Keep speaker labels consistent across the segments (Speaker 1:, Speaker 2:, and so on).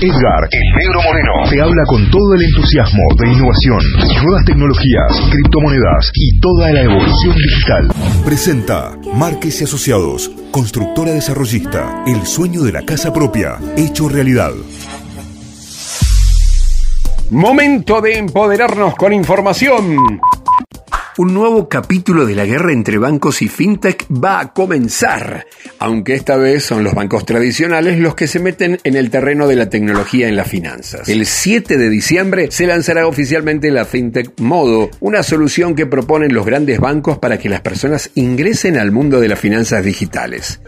Speaker 1: Edgar, el negro moreno, te habla con todo el entusiasmo de innovación, nuevas tecnologías, criptomonedas y toda la evolución digital. Presenta Márquez y Asociados, constructora desarrollista, el sueño de la casa propia, hecho realidad.
Speaker 2: Momento de empoderarnos con información. Un nuevo capítulo de la guerra entre bancos y fintech va a comenzar, aunque esta vez son los bancos tradicionales los que se meten en el terreno de la tecnología en las finanzas. El 7 de diciembre se lanzará oficialmente la fintech Modo, una solución que proponen los grandes bancos para que las personas ingresen al mundo de las finanzas digitales.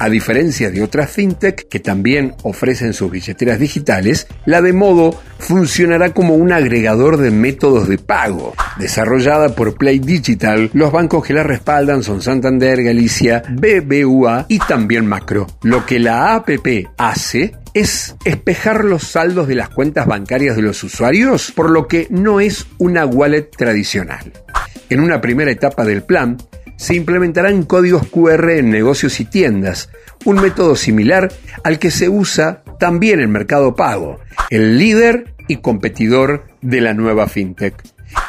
Speaker 2: A diferencia de otras fintech que también ofrecen sus billeteras digitales, la de Modo funcionará como un agregador de métodos de pago. Desarrollada por Play Digital, los bancos que la respaldan son Santander, Galicia, BBVA y también Macro. Lo que la APP hace es espejar los saldos de las cuentas bancarias de los usuarios, por lo que no es una wallet tradicional. En una primera etapa del plan, se implementarán códigos QR en negocios y tiendas, un método similar al que se usa también en Mercado Pago, el líder y competidor de la nueva fintech.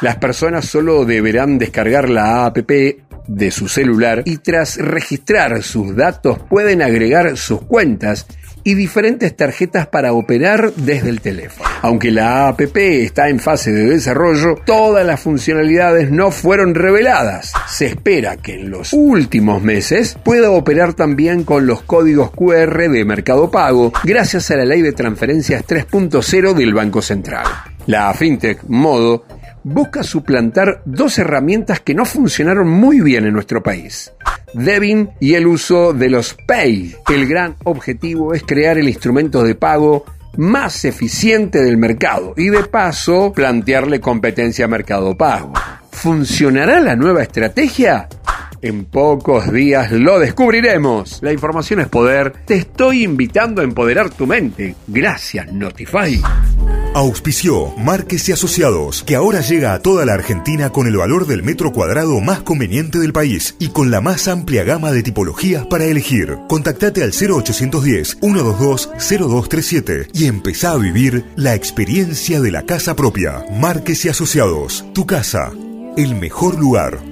Speaker 2: Las personas solo deberán descargar la app de su celular y tras registrar sus datos pueden agregar sus cuentas y diferentes tarjetas para operar desde el teléfono. Aunque la APP está en fase de desarrollo, todas las funcionalidades no fueron reveladas. Se espera que en los últimos meses pueda operar también con los códigos QR de Mercado Pago gracias a la ley de transferencias 3.0 del Banco Central. La FinTech Modo busca suplantar dos herramientas que no funcionaron muy bien en nuestro país. Devin y el uso de los Pay. El gran objetivo es crear el instrumento de pago más eficiente del mercado y de paso plantearle competencia a Mercado Pago. ¿Funcionará la nueva estrategia? En pocos días lo descubriremos. La información es poder. Te estoy invitando a empoderar tu mente. Gracias, Notify.
Speaker 1: Auspició Márquez y Asociados, que ahora llega a toda la Argentina con el valor del metro cuadrado más conveniente del país y con la más amplia gama de tipologías para elegir. Contactate al 0810-122-0237 y empezá a vivir la experiencia de la casa propia. Márquez y Asociados, tu casa, el mejor lugar.